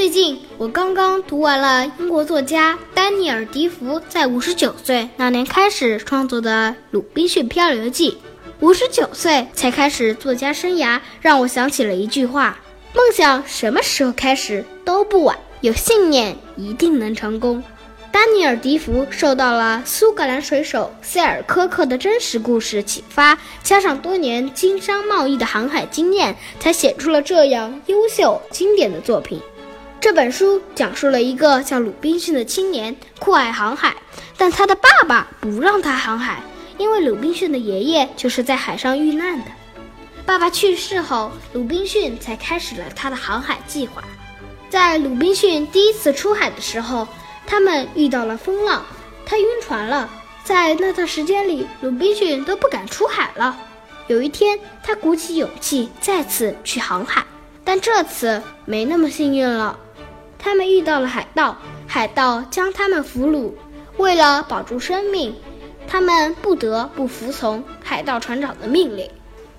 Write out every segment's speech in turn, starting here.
最近我刚刚读完了英国作家丹尼尔·迪福在五十九岁那年开始创作的《鲁滨逊漂流记》。五十九岁才开始作家生涯，让我想起了一句话：梦想什么时候开始都不晚，有信念一定能成功。丹尼尔·迪福受到了苏格兰水手塞尔科克的真实故事启发，加上多年经商贸易的航海经验，才写出了这样优秀经典的作品。这本书讲述了一个叫鲁滨逊的青年酷爱航海，但他的爸爸不让他航海。因为鲁滨逊的爷爷就是在海上遇难的，爸爸去世后，鲁滨逊才开始了他的航海计划。在鲁滨逊第一次出海的时候，他们遇到了风浪，他晕船了。在那段时间里，鲁滨逊都不敢出海了。有一天，他鼓起勇气再次去航海，但这次没那么幸运了。他们遇到了海盗，海盗将他们俘虏，为了保住生命。他们不得不服从海盗船长的命令，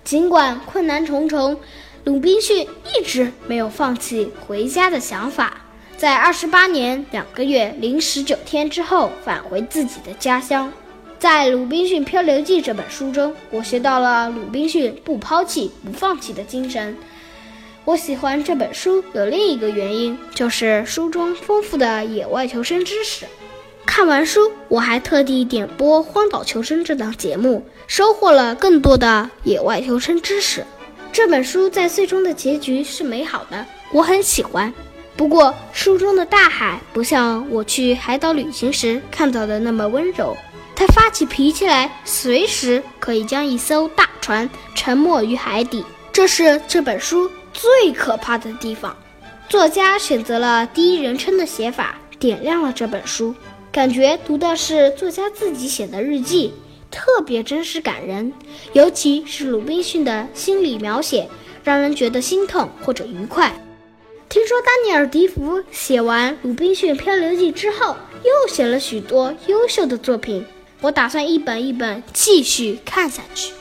尽管困难重重，鲁滨逊一直没有放弃回家的想法。在二十八年两个月零十九天之后，返回自己的家乡。在《鲁滨逊漂流记》这本书中，我学到了鲁滨逊不抛弃、不放弃的精神。我喜欢这本书有另一个原因，就是书中丰富的野外求生知识。看完书，我还特地点播《荒岛求生》这档节目，收获了更多的野外求生知识。这本书在最终的结局是美好的，我很喜欢。不过，书中的大海不像我去海岛旅行时看到的那么温柔，它发起脾气来，随时可以将一艘大船沉没于海底。这是这本书最可怕的地方。作家选择了第一人称的写法，点亮了这本书。感觉读的是作家自己写的日记，特别真实感人。尤其是鲁滨逊的心理描写，让人觉得心痛或者愉快。听说丹尼尔·迪福写完《鲁滨逊漂流记》之后，又写了许多优秀的作品，我打算一本一本继续看下去。